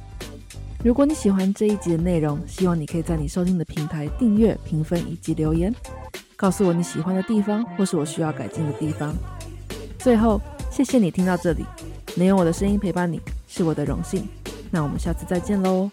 如果你喜欢这一集的内容，希望你可以在你收听的平台订阅、评分以及留言，告诉我你喜欢的地方或是我需要改进的地方。最后，谢谢你听到这里，能用我的声音陪伴你是我的荣幸。那我们下次再见喽。